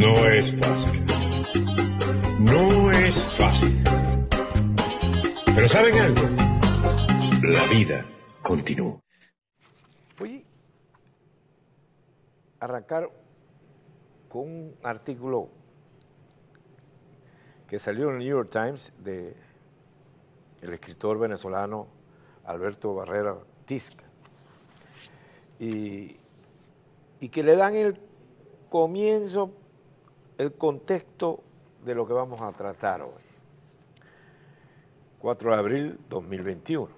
No es fácil. No es fácil. Pero ¿saben algo? La vida continúa. Voy a arrancar con un artículo que salió en el New York Times de el escritor venezolano Alberto Barrera Tisca y, y que le dan el comienzo, el contexto de lo que vamos a tratar hoy. 4 de abril 2021.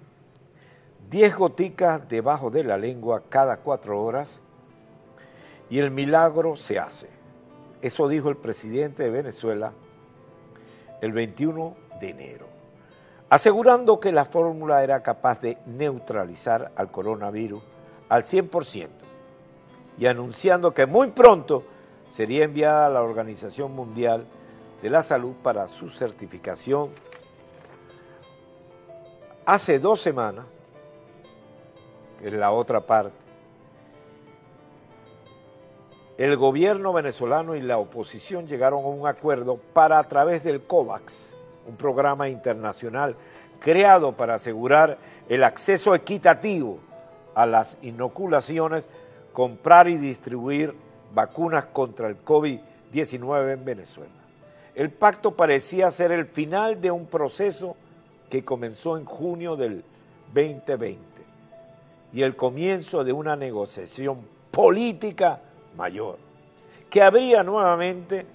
10 goticas debajo de la lengua cada cuatro horas y el milagro se hace. Eso dijo el presidente de Venezuela el 21 de enero, asegurando que la fórmula era capaz de neutralizar al coronavirus al 100% y anunciando que muy pronto sería enviada a la Organización Mundial de la Salud para su certificación. Hace dos semanas, que es la otra parte, el gobierno venezolano y la oposición llegaron a un acuerdo para a través del COVAX, un programa internacional creado para asegurar el acceso equitativo a las inoculaciones, comprar y distribuir vacunas contra el COVID-19 en Venezuela. El pacto parecía ser el final de un proceso que comenzó en junio del 2020 y el comienzo de una negociación política mayor, que habría nuevamente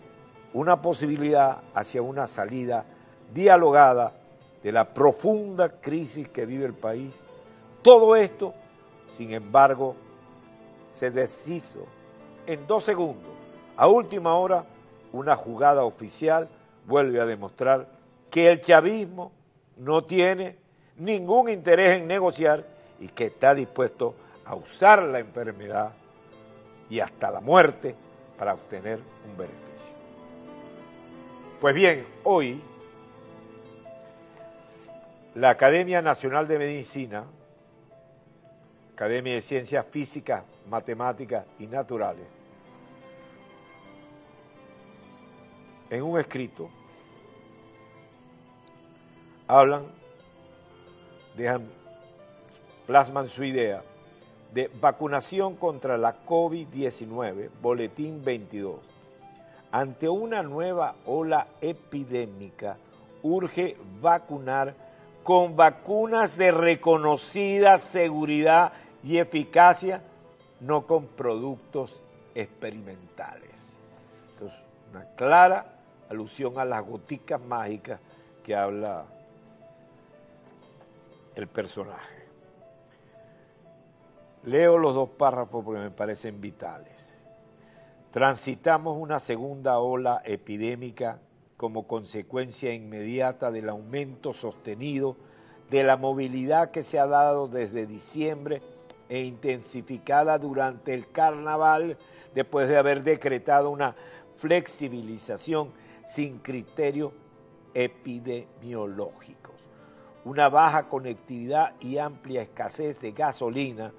una posibilidad hacia una salida dialogada de la profunda crisis que vive el país. Todo esto, sin embargo, se deshizo en dos segundos. A última hora, una jugada oficial vuelve a demostrar que el chavismo no tiene ningún interés en negociar y que está dispuesto a usar la enfermedad y hasta la muerte para obtener un beneficio. Pues bien, hoy la Academia Nacional de Medicina, Academia de Ciencias Físicas, Matemáticas y Naturales, en un escrito hablan, dejan, plasman su idea de vacunación contra la COVID-19, Boletín 22. Ante una nueva ola epidémica, urge vacunar con vacunas de reconocida seguridad y eficacia, no con productos experimentales. Eso es una clara alusión a las goticas mágicas que habla el personaje. Leo los dos párrafos porque me parecen vitales. Transitamos una segunda ola epidémica como consecuencia inmediata del aumento sostenido de la movilidad que se ha dado desde diciembre e intensificada durante el carnaval después de haber decretado una flexibilización sin criterios epidemiológicos. Una baja conectividad y amplia escasez de gasolina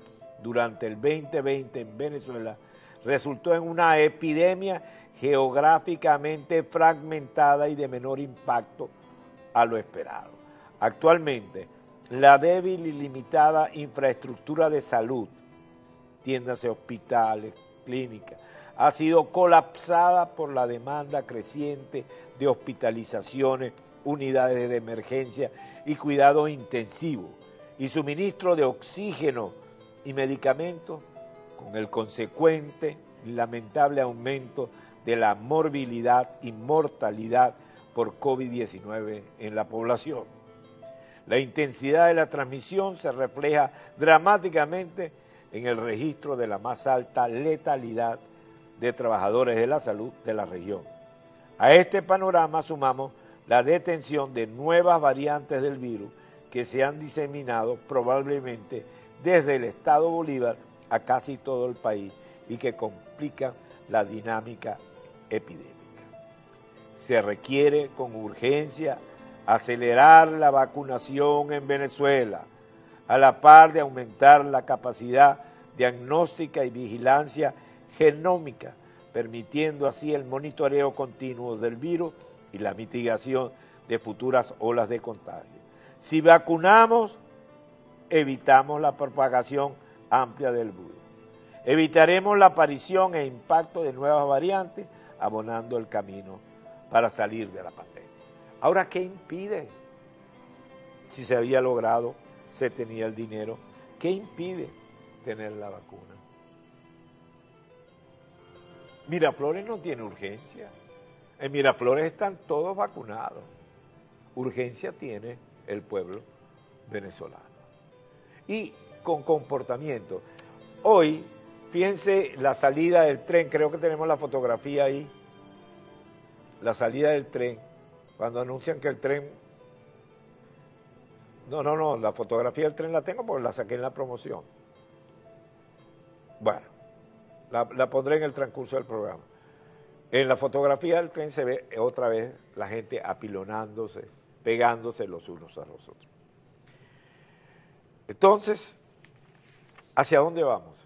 durante el 2020 en Venezuela resultó en una epidemia geográficamente fragmentada y de menor impacto a lo esperado. Actualmente, la débil y limitada infraestructura de salud, tiendas, hospitales, clínicas, ha sido colapsada por la demanda creciente de hospitalizaciones, unidades de emergencia y cuidado intensivo y suministro de oxígeno y medicamentos, con el consecuente y lamentable aumento de la morbilidad y mortalidad por COVID-19 en la población. La intensidad de la transmisión se refleja dramáticamente en el registro de la más alta letalidad de trabajadores de la salud de la región. A este panorama sumamos la detención de nuevas variantes del virus que se han diseminado probablemente desde el Estado Bolívar a casi todo el país y que complican la dinámica epidémica. Se requiere con urgencia acelerar la vacunación en Venezuela, a la par de aumentar la capacidad diagnóstica y vigilancia genómica, permitiendo así el monitoreo continuo del virus y la mitigación de futuras olas de contagio. Si vacunamos, evitamos la propagación amplia del virus. Evitaremos la aparición e impacto de nuevas variantes, abonando el camino para salir de la pandemia. Ahora, ¿qué impide? Si se había logrado, se tenía el dinero, ¿qué impide tener la vacuna? Miraflores no tiene urgencia. En Miraflores están todos vacunados. Urgencia tiene el pueblo venezolano. Y con comportamiento. Hoy, fíjense la salida del tren, creo que tenemos la fotografía ahí. La salida del tren, cuando anuncian que el tren... No, no, no, la fotografía del tren la tengo porque la saqué en la promoción. Bueno, la, pondré en el transcurso del programa. En la fotografía del tren se ve otra vez la gente apilonándose, pegándose los unos a los otros. Entonces, ¿hacia dónde vamos?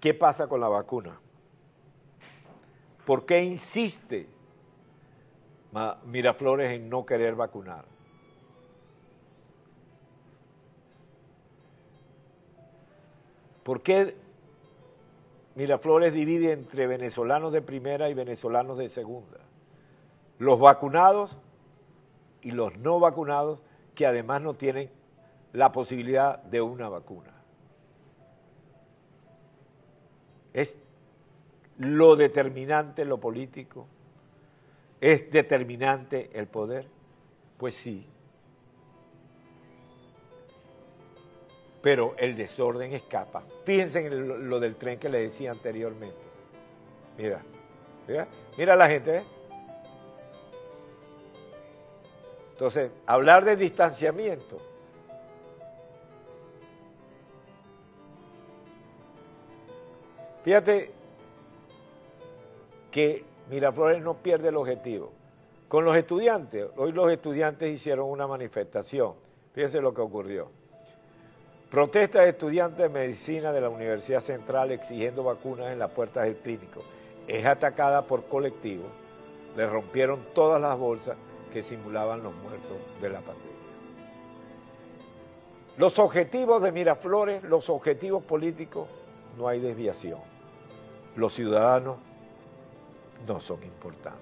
¿Qué pasa con la vacuna? ¿Por qué insiste Miraflores en no querer vacunar? ¿Por qué Miraflores divide entre venezolanos de primera y venezolanos de segunda? Los vacunados y los no vacunados que además no tienen la posibilidad de una vacuna. Es lo determinante lo político, es determinante el poder, pues sí. Pero el desorden escapa. Fíjense en lo del tren que le decía anteriormente. Mira, mira, mira la gente, ¿eh? Entonces, hablar de distanciamiento. Fíjate que Miraflores no pierde el objetivo. Con los estudiantes, hoy los estudiantes hicieron una manifestación. Fíjense lo que ocurrió. Protesta de estudiantes de medicina de la Universidad Central exigiendo vacunas en las puertas del clínico. Es atacada por colectivos. Le rompieron todas las bolsas que simulaban los muertos de la pandemia. Los objetivos de Miraflores, los objetivos políticos, no hay desviación. Los ciudadanos no son importantes.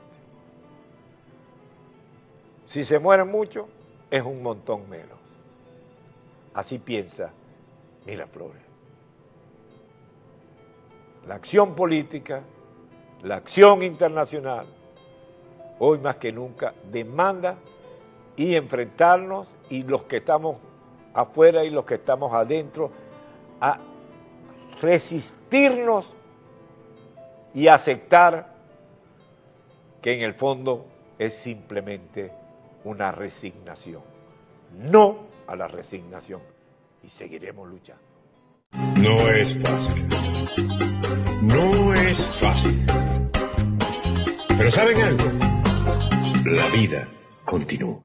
Si se mueren muchos, es un montón menos. Así piensa Miraflores. La acción política, la acción internacional, hoy más que nunca demanda y enfrentarnos y los que estamos afuera y los que estamos adentro a resistirnos y aceptar que en el fondo es simplemente una resignación. No a la resignación y seguiremos luchando. No es fácil. No es fácil. Pero ¿saben algo? la vida continúa.